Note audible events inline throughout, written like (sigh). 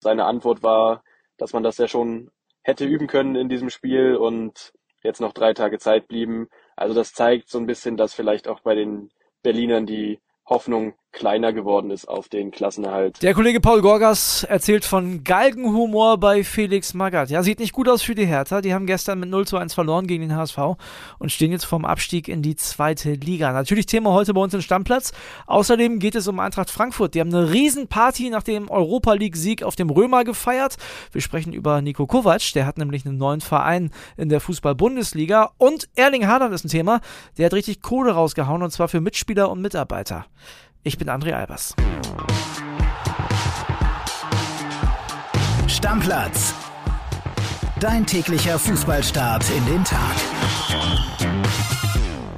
Seine Antwort war, dass man das ja schon hätte üben können in diesem Spiel und jetzt noch drei Tage Zeit blieben. Also das zeigt so ein bisschen, dass vielleicht auch bei den Berlinern die Hoffnung kleiner geworden ist auf den Klassenerhalt. Der Kollege Paul Gorgas erzählt von Galgenhumor bei Felix Magath. Ja, sieht nicht gut aus für die Hertha. Die haben gestern mit 0 zu 1 verloren gegen den HSV und stehen jetzt vorm Abstieg in die zweite Liga. Natürlich Thema heute bei uns im Stammplatz. Außerdem geht es um Eintracht Frankfurt. Die haben eine Riesenparty nach dem Europa League-Sieg auf dem Römer gefeiert. Wir sprechen über Nico Kovac. Der hat nämlich einen neuen Verein in der Fußball-Bundesliga. Und Erling Haaland ist ein Thema. Der hat richtig Kohle rausgehauen und zwar für Mitspieler und Mitarbeiter. Ich bin André Albers. Stammplatz. Dein täglicher Fußballstart in den Tag.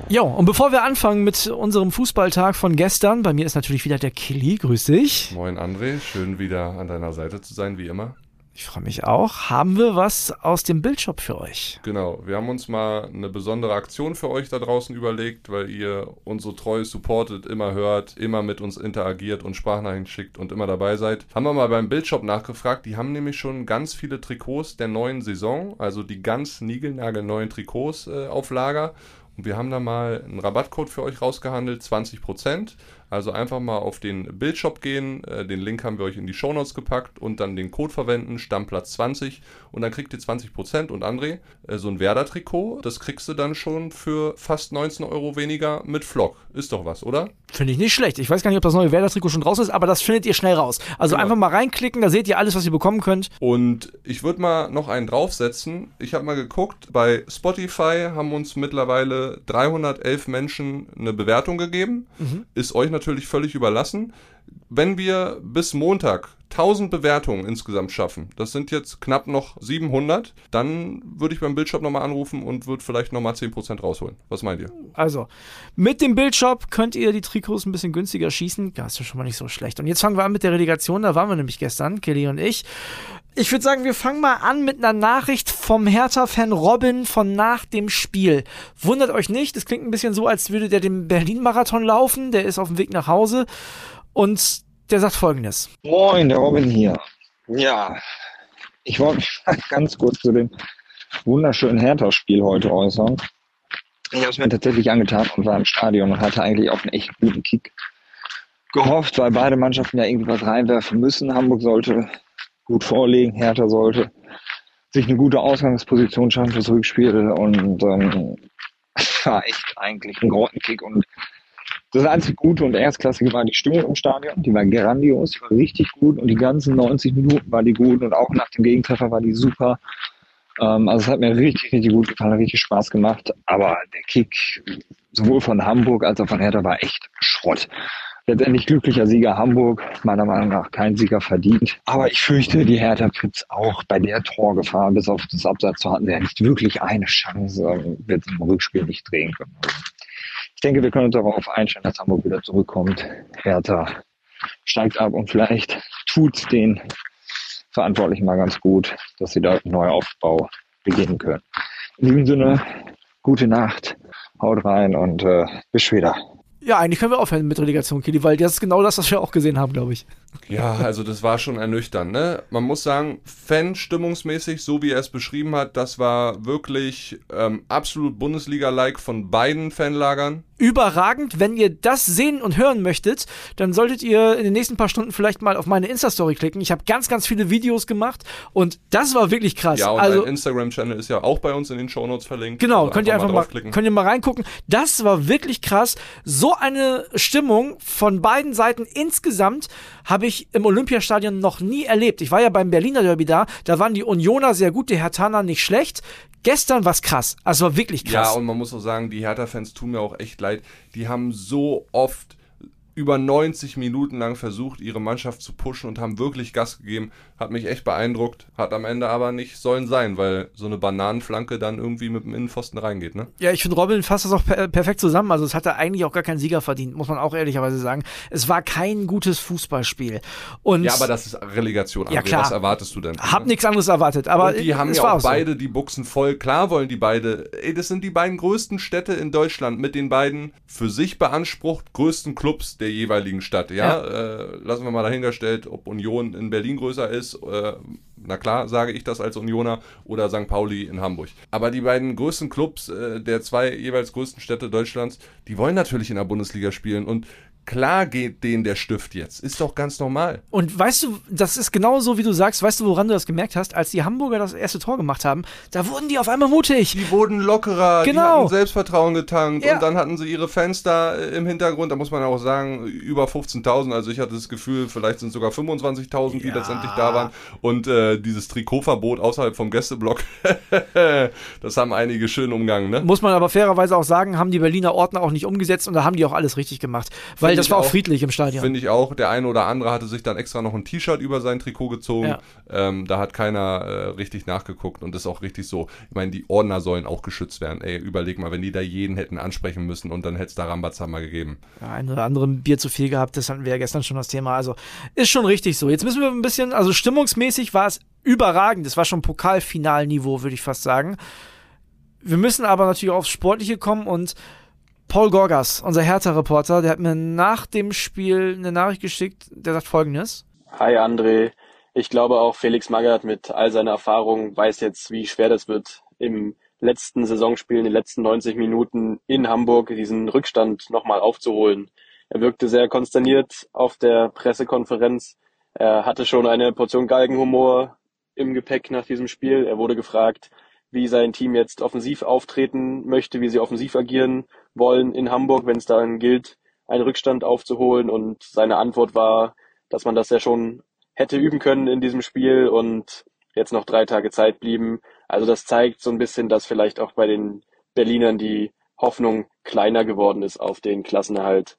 Jo, und bevor wir anfangen mit unserem Fußballtag von gestern, bei mir ist natürlich wieder der Killy. Grüß dich. Moin André, schön wieder an deiner Seite zu sein, wie immer. Ich freue mich auch. Haben wir was aus dem Bildshop für euch? Genau, wir haben uns mal eine besondere Aktion für euch da draußen überlegt, weil ihr uns so treu supportet, immer hört, immer mit uns interagiert und Sprachnachrichten schickt und immer dabei seid. Haben wir mal beim Bildshop nachgefragt. Die haben nämlich schon ganz viele Trikots der neuen Saison, also die ganz niegelnagelneuen Trikots äh, auf Lager. Und wir haben da mal einen Rabattcode für euch rausgehandelt, 20%. Also einfach mal auf den Bildshop gehen, äh, den Link haben wir euch in die Shownotes gepackt und dann den Code verwenden, Stammplatz 20 und dann kriegt ihr 20% und André, äh, so ein Werder-Trikot, das kriegst du dann schon für fast 19 Euro weniger mit Vlog. Ist doch was, oder? Finde ich nicht schlecht. Ich weiß gar nicht, ob das neue Werder-Trikot schon draußen ist, aber das findet ihr schnell raus. Also genau. einfach mal reinklicken, da seht ihr alles, was ihr bekommen könnt. Und ich würde mal noch einen draufsetzen. Ich habe mal geguckt, bei Spotify haben uns mittlerweile 311 Menschen eine Bewertung gegeben. Mhm. Ist euch natürlich natürlich völlig überlassen. Wenn wir bis Montag 1000 Bewertungen insgesamt schaffen, das sind jetzt knapp noch 700, dann würde ich beim Bildshop nochmal anrufen und würde vielleicht nochmal 10% rausholen. Was meint ihr? Also, mit dem Bildshop könnt ihr die Trikots ein bisschen günstiger schießen. Das ist ja schon mal nicht so schlecht. Und jetzt fangen wir an mit der Relegation. Da waren wir nämlich gestern, Kelly und ich. Ich würde sagen, wir fangen mal an mit einer Nachricht vom Hertha-Fan Robin von nach dem Spiel. Wundert euch nicht, es klingt ein bisschen so, als würde der den Berlin-Marathon laufen. Der ist auf dem Weg nach Hause und der sagt folgendes. Moin, der Robin hier. Ja, ich wollte mich (laughs) ganz kurz zu dem wunderschönen Hertha-Spiel heute äußern. Ich habe es mir tatsächlich angetan und war im Stadion und hatte eigentlich auf einen echt guten Kick gehofft, weil beide Mannschaften ja irgendwie was reinwerfen müssen. Hamburg sollte gut vorlegen. Hertha sollte sich eine gute Ausgangsposition schaffen fürs Rückspiel und ähm, war echt eigentlich ein Grottenkick und das einzige Gute und Erstklassige war die Stimmung im Stadion. Die war grandios, die war richtig gut und die ganzen 90 Minuten war die gut und auch nach dem Gegentreffer war die super. Ähm, also es hat mir richtig, richtig gut gefallen, richtig Spaß gemacht. Aber der Kick sowohl von Hamburg als auch von Hertha war echt Schrott. Letztendlich glücklicher Sieger Hamburg, meiner Meinung nach kein Sieger verdient. Aber ich fürchte, die Hertha Fritz auch bei der Torgefahr, bis auf das Absatz hatten sie ja nicht wirklich eine Chance, wird es im Rückspiel nicht drehen können. Ich denke, wir können uns darauf einstellen, dass Hamburg wieder zurückkommt. Hertha steigt ab und vielleicht tut's den Verantwortlichen mal ganz gut, dass sie da einen Neuaufbau beginnen können. In diesem Sinne, gute Nacht, haut rein und äh, bis später. Ja, eigentlich können wir aufhören mit Relegation, Kili, weil das ist genau das, was wir auch gesehen haben, glaube ich. Ja, also das war schon ernüchternd, ne? Man muss sagen, Fan-stimmungsmäßig, so wie er es beschrieben hat, das war wirklich ähm, absolut Bundesliga-like von beiden Fanlagern überragend. Wenn ihr das sehen und hören möchtet, dann solltet ihr in den nächsten paar Stunden vielleicht mal auf meine Insta-Story klicken. Ich habe ganz, ganz viele Videos gemacht und das war wirklich krass. Ja, und also, dein Instagram-Channel ist ja auch bei uns in den Shownotes verlinkt. Genau, also könnt ihr einfach mal, mal könnt ihr mal reingucken. Das war wirklich krass. So eine Stimmung von beiden Seiten insgesamt habe ich im Olympiastadion noch nie erlebt. Ich war ja beim Berliner Derby da, da waren die Unioner sehr gut, die Hertaner nicht schlecht. Gestern war es krass. Also wirklich krass. Ja, und man muss auch sagen, die Hertha-Fans tun mir auch echt leid. Die haben so oft über 90 Minuten lang versucht, ihre Mannschaft zu pushen und haben wirklich Gas gegeben. Hat mich echt beeindruckt, hat am Ende aber nicht sollen sein, weil so eine Bananenflanke dann irgendwie mit dem Innenpfosten reingeht, ne? Ja, ich finde, Robin fasst das auch per perfekt zusammen. Also es hatte eigentlich auch gar keinen Sieger verdient, muss man auch ehrlicherweise sagen. Es war kein gutes Fußballspiel. Und ja, aber das ist Relegation. Ja, klar. Was erwartest du denn? Hab ne? nichts anderes erwartet, aber und die haben ja auch, auch beide so. die Buchsen voll. Klar wollen die beide. Ey, das sind die beiden größten Städte in Deutschland mit den beiden für sich beansprucht größten Clubs der jeweiligen Stadt. Ja, ja. Äh, lassen wir mal dahingestellt, ob Union in Berlin größer ist. Äh, na klar, sage ich das als Unioner oder St. Pauli in Hamburg. Aber die beiden größten Clubs äh, der zwei jeweils größten Städte Deutschlands, die wollen natürlich in der Bundesliga spielen und Klar geht denen der Stift jetzt. Ist doch ganz normal. Und weißt du, das ist genau so, wie du sagst. Weißt du, woran du das gemerkt hast? Als die Hamburger das erste Tor gemacht haben, da wurden die auf einmal mutig. Die wurden lockerer. Genau. Die hatten Selbstvertrauen getankt. Ja. Und dann hatten sie ihre Fans da äh, im Hintergrund. Da muss man auch sagen, über 15.000. Also ich hatte das Gefühl, vielleicht sind es sogar 25.000, die ja. letztendlich da waren. Und äh, dieses Trikotverbot außerhalb vom Gästeblock, (laughs) das haben einige schön umgangen. Ne? Muss man aber fairerweise auch sagen, haben die Berliner Ordner auch nicht umgesetzt. Und da haben die auch alles richtig gemacht. Weil das war auch friedlich im Stadion. Finde ich auch. Der eine oder andere hatte sich dann extra noch ein T-Shirt über sein Trikot gezogen. Ja. Ähm, da hat keiner äh, richtig nachgeguckt und das ist auch richtig so. Ich meine, die Ordner sollen auch geschützt werden. Ey, überleg mal, wenn die da jeden hätten ansprechen müssen und dann hätte es da Rambazamba gegeben. Ja, ein oder andere Bier zu viel gehabt, das hatten wir ja gestern schon das Thema. Also ist schon richtig so. Jetzt müssen wir ein bisschen, also stimmungsmäßig war es überragend. Das war schon Pokalfinalniveau, würde ich fast sagen. Wir müssen aber natürlich aufs Sportliche kommen und Paul Gorgas, unser Hertha-Reporter, der hat mir nach dem Spiel eine Nachricht geschickt, der sagt folgendes. Hi André, ich glaube auch Felix Magath mit all seiner Erfahrung weiß jetzt, wie schwer das wird, im letzten Saisonspiel, in den letzten 90 Minuten in Hamburg diesen Rückstand nochmal aufzuholen. Er wirkte sehr konsterniert auf der Pressekonferenz. Er hatte schon eine Portion Galgenhumor im Gepäck nach diesem Spiel. Er wurde gefragt, wie sein Team jetzt offensiv auftreten möchte, wie sie offensiv agieren wollen in Hamburg, wenn es dann gilt, einen Rückstand aufzuholen. Und seine Antwort war, dass man das ja schon hätte üben können in diesem Spiel und jetzt noch drei Tage Zeit blieben. Also das zeigt so ein bisschen, dass vielleicht auch bei den Berlinern die Hoffnung kleiner geworden ist auf den Klassenerhalt.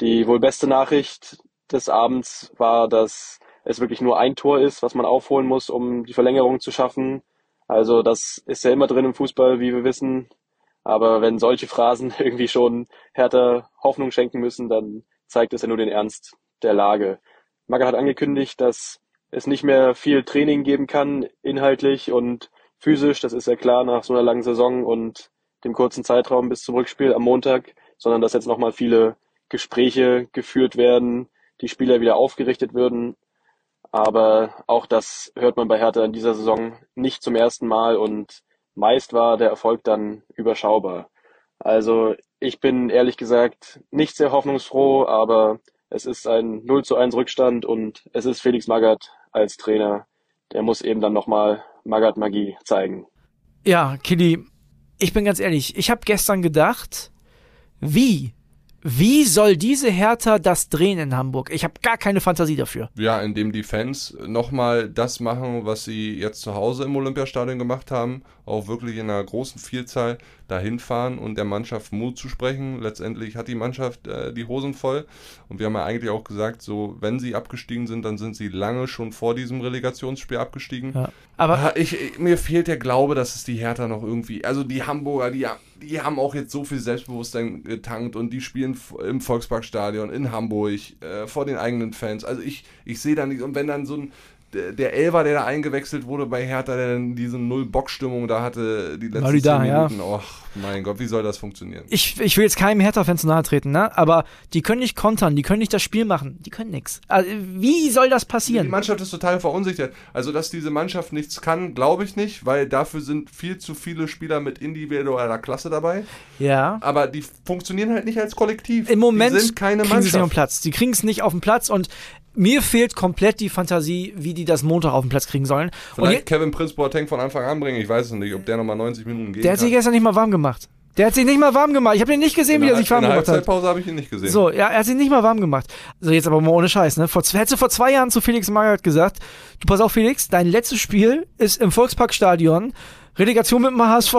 Die wohl beste Nachricht des Abends war, dass es wirklich nur ein Tor ist, was man aufholen muss, um die Verlängerung zu schaffen. Also das ist ja immer drin im Fußball, wie wir wissen. Aber wenn solche Phrasen (laughs) irgendwie schon härter Hoffnung schenken müssen, dann zeigt es ja nur den Ernst der Lage. Maga hat angekündigt, dass es nicht mehr viel Training geben kann, inhaltlich und physisch. Das ist ja klar nach so einer langen Saison und dem kurzen Zeitraum bis zum Rückspiel am Montag, sondern dass jetzt nochmal viele Gespräche geführt werden, die Spieler wieder aufgerichtet würden aber auch das hört man bei Hertha in dieser Saison nicht zum ersten Mal und meist war der Erfolg dann überschaubar. Also ich bin ehrlich gesagt nicht sehr hoffnungsfroh, aber es ist ein 0 zu 1 Rückstand und es ist Felix Magath als Trainer. Der muss eben dann nochmal Magath Magie zeigen. Ja, Kili, ich bin ganz ehrlich, ich habe gestern gedacht, wie wie soll diese Hertha das drehen in Hamburg? Ich habe gar keine Fantasie dafür. Ja, indem die Fans nochmal das machen, was sie jetzt zu Hause im Olympiastadion gemacht haben, auch wirklich in einer großen Vielzahl dahin fahren und der Mannschaft Mut zu sprechen. Letztendlich hat die Mannschaft äh, die Hosen voll und wir haben ja eigentlich auch gesagt, so wenn sie abgestiegen sind, dann sind sie lange schon vor diesem Relegationsspiel abgestiegen. Ja. Aber ich, ich, mir fehlt der Glaube, dass es die Hertha noch irgendwie, also die Hamburger, die, die haben auch jetzt so viel Selbstbewusstsein getankt und die spielen im Volksparkstadion in Hamburg äh, vor den eigenen Fans. Also ich, ich sehe da nicht, und wenn dann so ein der Elver, der da eingewechselt wurde bei Hertha, der dann diese Null-Bock-Stimmung da hatte, die letzten Marida, Minuten. Ja. Och, mein Gott, wie soll das funktionieren? Ich, ich will jetzt keinem Hertha-Fan zu nahe treten, ne? aber die können nicht kontern, die können nicht das Spiel machen, die können nichts. Also, wie soll das passieren? Die Mannschaft ist total verunsichert. Also, dass diese Mannschaft nichts kann, glaube ich nicht, weil dafür sind viel zu viele Spieler mit individueller Klasse dabei. Ja. Aber die funktionieren halt nicht als Kollektiv. Im Moment die sind keine kriegen Mannschaft. sie es nicht auf den Platz. Die kriegen es nicht auf den Platz und mir fehlt komplett die Fantasie, wie die das Montag auf den Platz kriegen sollen. Vielleicht und Kevin Prince Boateng von Anfang an bringen, ich weiß es nicht, ob der nochmal 90 Minuten geht. Der hat sich gestern nicht mal warm gemacht. Der hat sich nicht mal warm gemacht. Ich habe ihn nicht gesehen, in wie er sich warm gemacht hat. In der Halbzeitpause habe ich ihn nicht gesehen. So, ja, er hat sich nicht mal warm gemacht. So, jetzt aber mal ohne Scheiß, ne? Vor, hättest du vor zwei Jahren zu Felix Magath gesagt, du pass auf, Felix, dein letztes Spiel ist im Volksparkstadion, Relegation mit dem HSV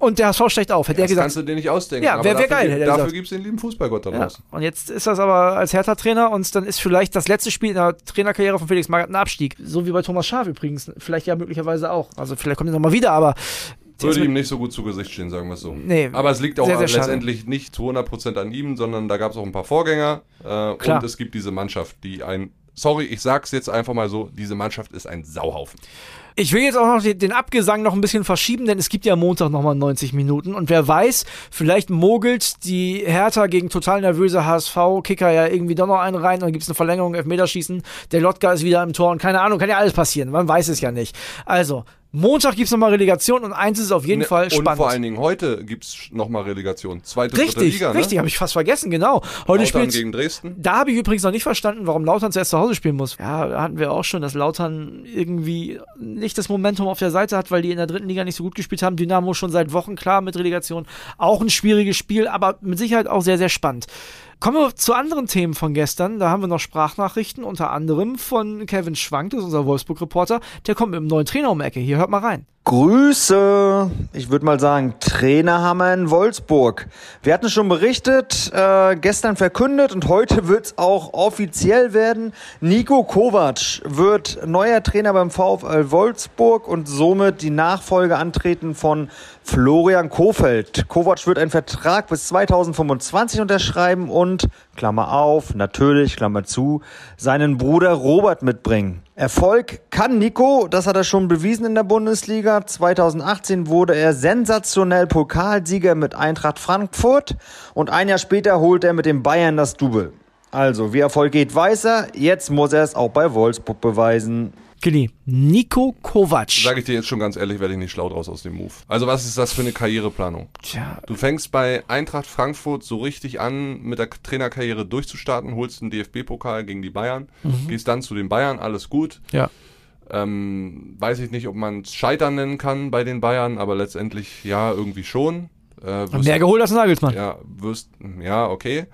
und der HSV steigt auf, hätte ja, er gesagt. Das kannst du dir nicht ausdenken. Ja, wäre wär geil. Hätte dafür gibt es den lieben Fußballgott da draußen. Ja. Und jetzt ist das aber als Hertha-Trainer und dann ist vielleicht das letzte Spiel in der Trainerkarriere von Felix Magath ein Abstieg. So wie bei Thomas Schaaf übrigens. Vielleicht ja möglicherweise auch. Also vielleicht kommt er nochmal wieder, aber würde ihm nicht so gut zu Gesicht stehen, sagen wir es so. Nee, Aber es liegt auch sehr, sehr letztendlich nicht zu 100% an ihm, sondern da gab es auch ein paar Vorgänger äh, und es gibt diese Mannschaft, die ein sorry, ich sag's jetzt einfach mal so, diese Mannschaft ist ein Sauhaufen. Ich will jetzt auch noch den Abgesang noch ein bisschen verschieben, denn es gibt ja Montag nochmal 90 Minuten. Und wer weiß, vielleicht mogelt die Hertha gegen total nervöse HSV-Kicker ja irgendwie doch noch einen rein und dann gibt es eine Verlängerung, Elfmeterschießen. Der Lotka ist wieder im Tor und keine Ahnung, kann ja alles passieren. Man weiß es ja nicht. Also, Montag gibt es nochmal Relegation und eins ist auf jeden Ne, Fall spannend. Und vor allen Dingen heute gibt's nochmal Relegation. Zweite, dritte Richtig, Liga, richtig, ne? habe ich fast vergessen, genau. Heute spielt gegen Dresden. Da habe ich übrigens noch nicht verstanden, warum Lautern zuerst zu Hause spielen muss. Ja, hatten wir auch schon, dass Lautern irgendwie nicht das Momentum auf der Seite hat, weil die in der dritten Liga nicht so gut gespielt haben. Dynamo schon seit Wochen klar mit Relegation. Auch ein schwieriges Spiel, aber mit Sicherheit auch sehr, sehr spannend. Kommen wir zu anderen Themen von gestern. Da haben wir noch Sprachnachrichten, unter anderem von Kevin Schwank, das ist unser Wolfsburg-Reporter. Der kommt mit einem neuen Trainer um die Ecke. Hier, hört mal rein. Grüße. Ich würde mal sagen, Trainerhammer in Wolfsburg. Wir hatten schon berichtet, äh, gestern verkündet und heute (laughs) wird's auch offiziell werden. Nico Kovac wird neuer Trainer beim VfL Wolfsburg und somit die Nachfolge antreten von Florian Kofeld. Kovac wird einen Vertrag bis 2025 unterschreiben und, Klammer auf, natürlich, Klammer zu, seinen Bruder Robert mitbringen. Erfolg kann Nico, das hat er schon bewiesen in der Bundesliga. 2018 wurde er sensationell Pokalsieger mit Eintracht Frankfurt und ein Jahr später holt er mit den Bayern das Double. Also, wie Erfolg geht, weiß er. Jetzt muss er es auch bei Wolfsburg beweisen. Kili, Nico Kovac. Sag ich dir jetzt schon ganz ehrlich, werde ich nicht schlau draus aus dem Move. Also was ist das für eine Karriereplanung? Tja, Du fängst bei Eintracht Frankfurt so richtig an, mit der Trainerkarriere durchzustarten, holst einen DFB-Pokal gegen die Bayern, gehst dann zu den Bayern, alles gut. ja. Ähm, weiß ich nicht, ob man es Scheitern nennen kann bei den Bayern, aber letztendlich ja, irgendwie schon. Äh, wirst- Mehr geholt als Nagelsmann. ja, wirst, ja, okay.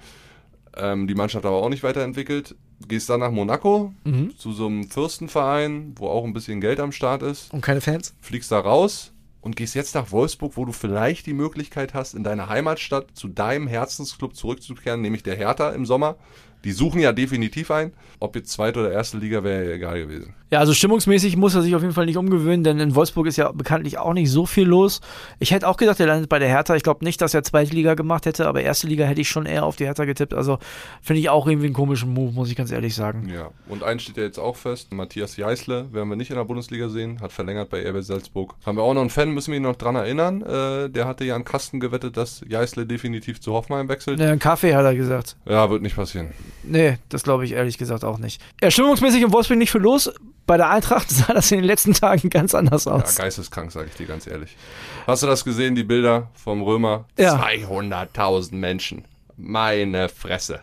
Ähm, die Mannschaft aber auch nicht weiterentwickelt. Gehst dann nach Monaco Mhm. zu so einem Fürstenverein, wo auch ein bisschen Geld am Start ist. Und keine Fans. Fliegst da raus und gehst jetzt nach Wolfsburg, wo du vielleicht die Möglichkeit hast, in deine Heimatstadt zu deinem Herzensclub zurückzukehren, nämlich der Hertha im Sommer. Die suchen ja definitiv ein. Ob jetzt zweite oder erste Liga wäre ja egal gewesen. Ja, also stimmungsmäßig muss er sich auf jeden Fall nicht umgewöhnen, denn in Wolfsburg ist ja bekanntlich auch nicht so viel los. Ich hätte auch gedacht, er landet bei der Hertha. Ich glaube nicht, dass er zweite Liga gemacht hätte, aber erste Liga hätte ich schon eher auf die Hertha getippt. Also finde ich auch irgendwie einen komischen Move, muss ich ganz ehrlich sagen. Ja, und eins steht ja jetzt auch fest. Matthias Jeißle werden wir nicht in der Bundesliga sehen, hat verlängert bei RB Salzburg. Haben wir auch noch einen Fan, müssen wir ihn noch dran erinnern. Äh, der hatte ja an Kasten gewettet, dass Jeißle definitiv zu Hoffenheim wechselt. Ne, einen Kaffee hat er gesagt. Ja, wird nicht passieren. Nee, das glaube ich ehrlich gesagt auch nicht. Ja, stimmungsmäßig in Wolfsburg nicht viel los. Bei der Eintracht sah das in den letzten Tagen ganz anders Ja, aus. geisteskrank, sage ich dir ganz ehrlich. Hast du das gesehen, die Bilder vom Römer? Ja. 200.000 Menschen. Meine Fresse.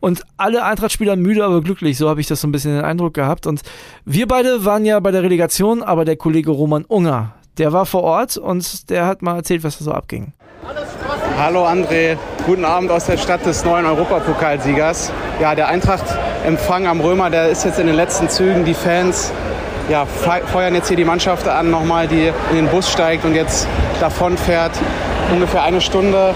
Und alle Eintracht-Spieler müde, aber glücklich. So habe ich das so ein bisschen den Eindruck gehabt. Und wir beide waren ja bei der Relegation, aber der Kollege Roman Unger, der war vor Ort und der hat mal erzählt, was da so abging. Hallo André, guten Abend aus der Stadt des neuen Europapokalsiegers. Ja, der Eintracht-Empfang am Römer, der ist jetzt in den letzten Zügen. Die Fans ja, fe- feuern jetzt hier die Mannschaft an, nochmal, die in den Bus steigt und jetzt davon fährt. Ungefähr eine Stunde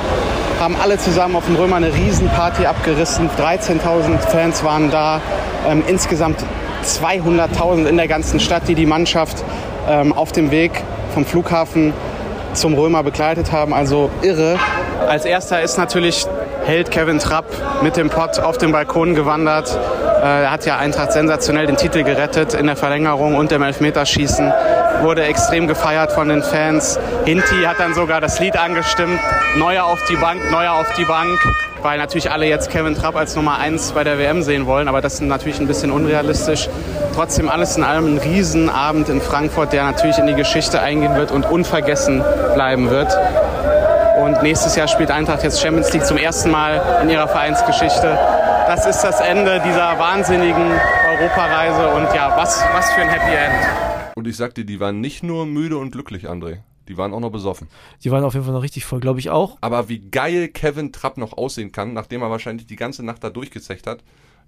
haben alle zusammen auf dem Römer eine Riesenparty abgerissen. 13.000 Fans waren da. Ähm, insgesamt 200.000 in der ganzen Stadt, die die Mannschaft ähm, auf dem Weg vom Flughafen zum Römer begleitet haben. Also irre. Als erster ist natürlich Held Kevin Trapp mit dem Pott auf den Balkon gewandert. Äh, Er hat ja Eintracht sensationell den Titel gerettet in der Verlängerung und im Elfmeterschießen. Wurde extrem gefeiert von den Fans. Hinti hat dann sogar das Lied angestimmt. Neuer auf die Bank, neuer auf die Bank. Weil natürlich alle jetzt Kevin Trapp als Nummer 1 bei der WM sehen wollen. Aber das ist natürlich ein bisschen unrealistisch. Trotzdem alles in allem ein Riesenabend in Frankfurt, der natürlich in die Geschichte eingehen wird und unvergessen bleiben wird. Und nächstes Jahr spielt Eintracht jetzt Champions League zum ersten Mal in ihrer Vereinsgeschichte. Das ist das Ende dieser wahnsinnigen Europareise und ja, was, was für ein Happy End. Und ich sag dir, die waren nicht nur müde und glücklich, André. Die waren auch noch besoffen. Die waren auf jeden Fall noch richtig voll, glaube ich auch. Aber wie geil Kevin Trapp noch aussehen kann, nachdem er wahrscheinlich die ganze Nacht da durchgezecht hat.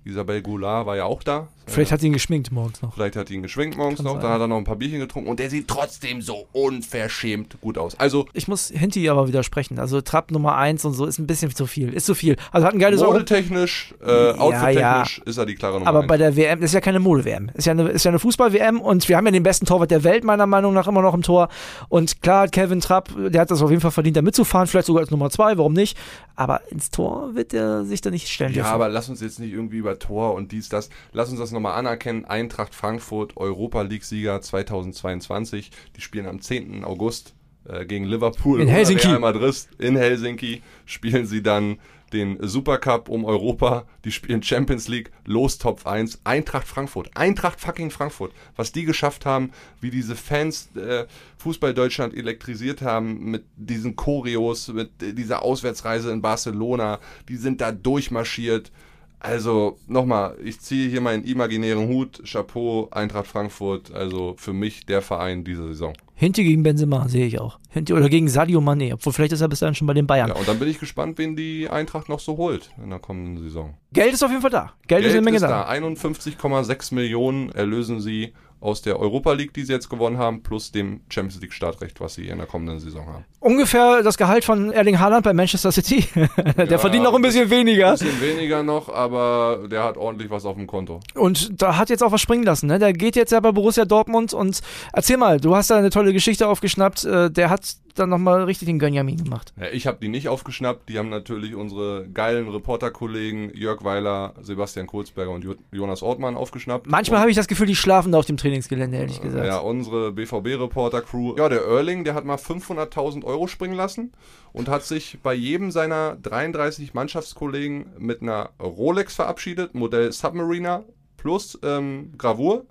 Isabel Goulart war ja auch da. Vielleicht hat sie ihn geschminkt morgens noch. Vielleicht hat ihn geschwenkt morgens Kann noch, sein. dann hat er noch ein paar Bierchen getrunken und der sieht trotzdem so unverschämt gut aus. Also Ich muss Hinti aber widersprechen. Also Trapp Nummer 1 und so ist ein bisschen zu viel. Ist zu viel. Also hat ein geiles modetechnisch, äh, outfit-technisch ist er die klare Nummer Aber eins. bei der WM, das ist ja keine Mode-WM. Ist ja eine, ist ja eine Fußball-WM und wir haben ja den besten Torwart der Welt, meiner Meinung nach, immer noch im Tor. Und klar hat Kevin Trapp, der hat das auf jeden Fall verdient, da mitzufahren, vielleicht sogar als Nummer 2, warum nicht? Aber ins Tor wird er sich da nicht stellen ja, dürfen. aber lass uns jetzt nicht irgendwie über Tor und dies, das. Lass uns das nochmal anerkennen. Eintracht Frankfurt, Europa League-Sieger 2022. Die spielen am 10. August äh, gegen Liverpool. In Helsinki. Real Madrid. In Helsinki spielen sie dann den Supercup um Europa, die spielen Champions League, los Top 1, Eintracht Frankfurt, Eintracht fucking Frankfurt, was die geschafft haben, wie diese Fans äh, Fußball Deutschland elektrisiert haben mit diesen Choreos, mit dieser Auswärtsreise in Barcelona, die sind da durchmarschiert. Also nochmal, ich ziehe hier meinen imaginären Hut, Chapeau, Eintracht Frankfurt, also für mich der Verein dieser Saison. Hinti gegen Benzema sehe ich auch. Hinti oder gegen Sadio Mané, obwohl vielleicht ist er bis dahin schon bei den Bayern. Ja, und dann bin ich gespannt, wen die Eintracht noch so holt in der kommenden Saison. Geld ist auf jeden Fall da. Geld, ist eine Menge ist da. da. 51,6 Millionen erlösen sie aus der Europa League, die sie jetzt gewonnen haben, plus dem Champions League Startrecht, was sie in der kommenden Saison haben. Ungefähr das Gehalt von Erling Haaland bei Manchester City. (laughs) der Ja, verdient noch ein bisschen weniger. Ein bisschen weniger noch, aber der hat ordentlich was auf dem Konto. Und da hat jetzt auch was springen lassen. Ne? Der geht jetzt ja bei Borussia Dortmund und erzähl mal, du hast da eine tolle Geschichte aufgeschnappt. Äh, Der hat dann nochmal richtig den Gönjamin gemacht. Ja, ich habe die nicht aufgeschnappt, die haben natürlich unsere geilen Reporterkollegen Jörg Weiler, Sebastian Kurzberger und Jo- Jonas Ortmann aufgeschnappt. Manchmal habe ich das Gefühl, die schlafen da auf dem Trainingsgelände, ehrlich gesagt. Ja, unsere BVB-Reporter-Crew. Ja, der Erling, der hat mal 500.000 Euro springen lassen und hat sich bei jedem seiner 33 Mannschaftskollegen mit einer Rolex verabschiedet, Modell Submariner plus ähm, Gravur.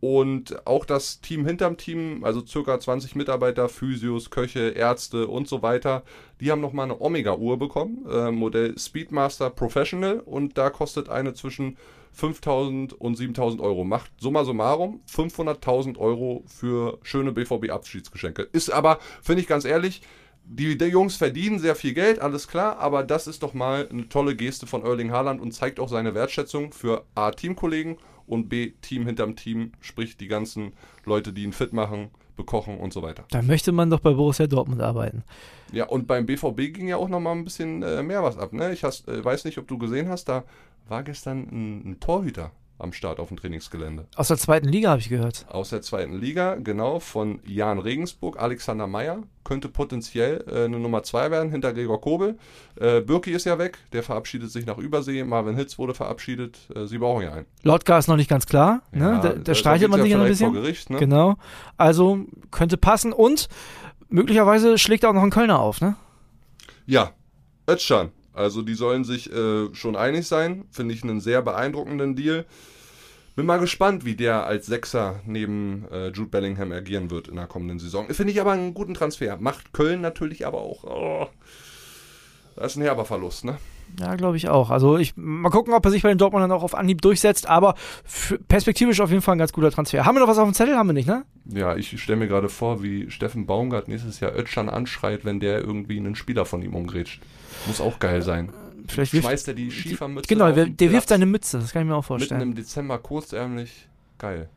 Und auch das Team hinterm Team, also circa 20 Mitarbeiter, Physios, Köche, Ärzte und so weiter, die haben nochmal eine Omega-Uhr bekommen, äh, Modell Speedmaster Professional und da kostet eine zwischen 5.000 und 7.000 Euro. Macht summa summarum 500.000 Euro für schöne BVB-Abschiedsgeschenke. Ist aber, finde ich ganz ehrlich, die, die Jungs verdienen sehr viel Geld, alles klar, aber das ist doch mal eine tolle Geste von Erling Haaland und zeigt auch seine Wertschätzung für A, Teamkollegen und B, Team hinterm Team, sprich die ganzen Leute, die ihn fit machen, bekochen und so weiter. Da möchte man doch bei Borussia Dortmund arbeiten. Ja, und beim BVB ging ja auch nochmal ein bisschen äh, mehr was ab. Ne? Ich hast, äh, weiß nicht, ob du gesehen hast, da war gestern ein, ein Torhüter am Start auf dem Trainingsgelände. Aus der zweiten Liga habe ich gehört. Aus der zweiten Liga, genau, von Jan Regensburg, Alexander Meyer, könnte potenziell äh, eine Nummer 2 werden, hinter Gregor Kobel. Äh, Birki ist ja weg, der verabschiedet sich nach Übersee, Marvin Hitz wurde verabschiedet, äh, sie brauchen ja einen. Lotka ist noch nicht ganz klar. Ne? Ja, da, da streitet geht's man sich ja noch ein bisschen. Vor Gericht, ne? Genau. Also könnte passen und möglicherweise schlägt auch noch ein Kölner auf, ne? Ja, Özcan. Also die sollen sich äh, schon einig sein. Finde ich einen sehr beeindruckenden Deal. Bin mal gespannt, wie der als Sechser neben äh, Jude Bellingham agieren wird in der kommenden Saison. Finde ich aber einen guten Transfer. Macht Köln natürlich aber auch. Oh, das ist ein herber Verlust, ne? Ja, glaube ich auch. Also ich mal gucken, ob er sich bei den Dortmundern auch auf Anhieb durchsetzt, aber perspektivisch auf jeden Fall ein ganz guter Transfer. Haben wir noch was auf dem Zettel? Haben wir nicht, ne? Ja, ich stelle mir gerade vor, wie Steffen Baumgart nächstes Jahr Özcan anschreit, wenn der irgendwie einen Spieler von ihm umgrätscht. Muss auch geil sein. Vielleicht wirft, Schmeißt er die Schiefermütze genau, der, wirft seine Mütze, das kann ich mir auch mitten vorstellen. im Dezember kurzärmlich. Geil.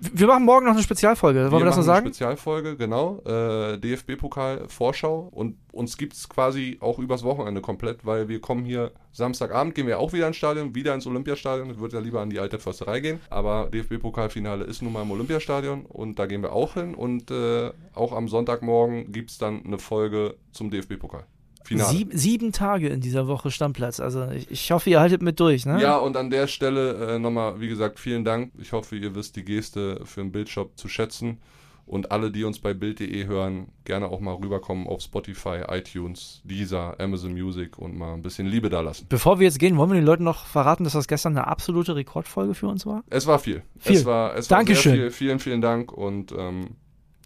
Wir machen morgen noch eine Spezialfolge, wollen wir, das noch sagen? Eine Spezialfolge, genau. Äh, DFB-Pokal-Vorschau. Und uns gibt es quasi auch übers Wochenende komplett, weil wir kommen hier Samstagabend, gehen wir auch wieder ins Stadion, wieder ins Olympiastadion. Ich würde ja lieber an die alte Försterei gehen. Aber DFB-Pokalfinale ist nun mal im Olympiastadion und da gehen wir auch hin. Und äh, auch am Sonntagmorgen gibt es dann eine Folge zum DFB-Pokal. Finale. Sieb, sieben Tage in dieser Woche Stammplatz. Also ich, ich hoffe, ihr haltet mit durch, ne? Ja, und an der Stelle äh, nochmal, wie gesagt, vielen Dank. Ich hoffe, ihr wisst die Geste für den Bildshop zu schätzen. Und alle, die uns bei Bild.de hören, gerne auch mal rüberkommen auf Spotify, iTunes, Deezer, Amazon Music und mal ein bisschen Liebe da lassen. Bevor wir jetzt gehen, wollen wir den Leuten noch verraten, dass das gestern eine absolute Rekordfolge für uns war? Es war viel. Viel. Es war, es war Dankeschön. sehr viel. Vielen, vielen Dank und ähm,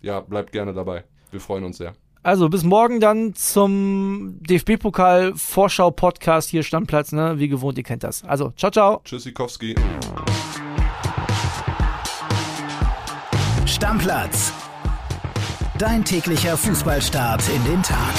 ja, bleibt gerne dabei. Wir freuen uns sehr. Also bis morgen dann zum DFB-Pokal-Vorschau-Podcast hier Stammplatz, ne? Wie gewohnt, ihr kennt das. Also, ciao, ciao. Tschüssikowski. Stammplatz. Dein täglicher Fußballstart in den Tag.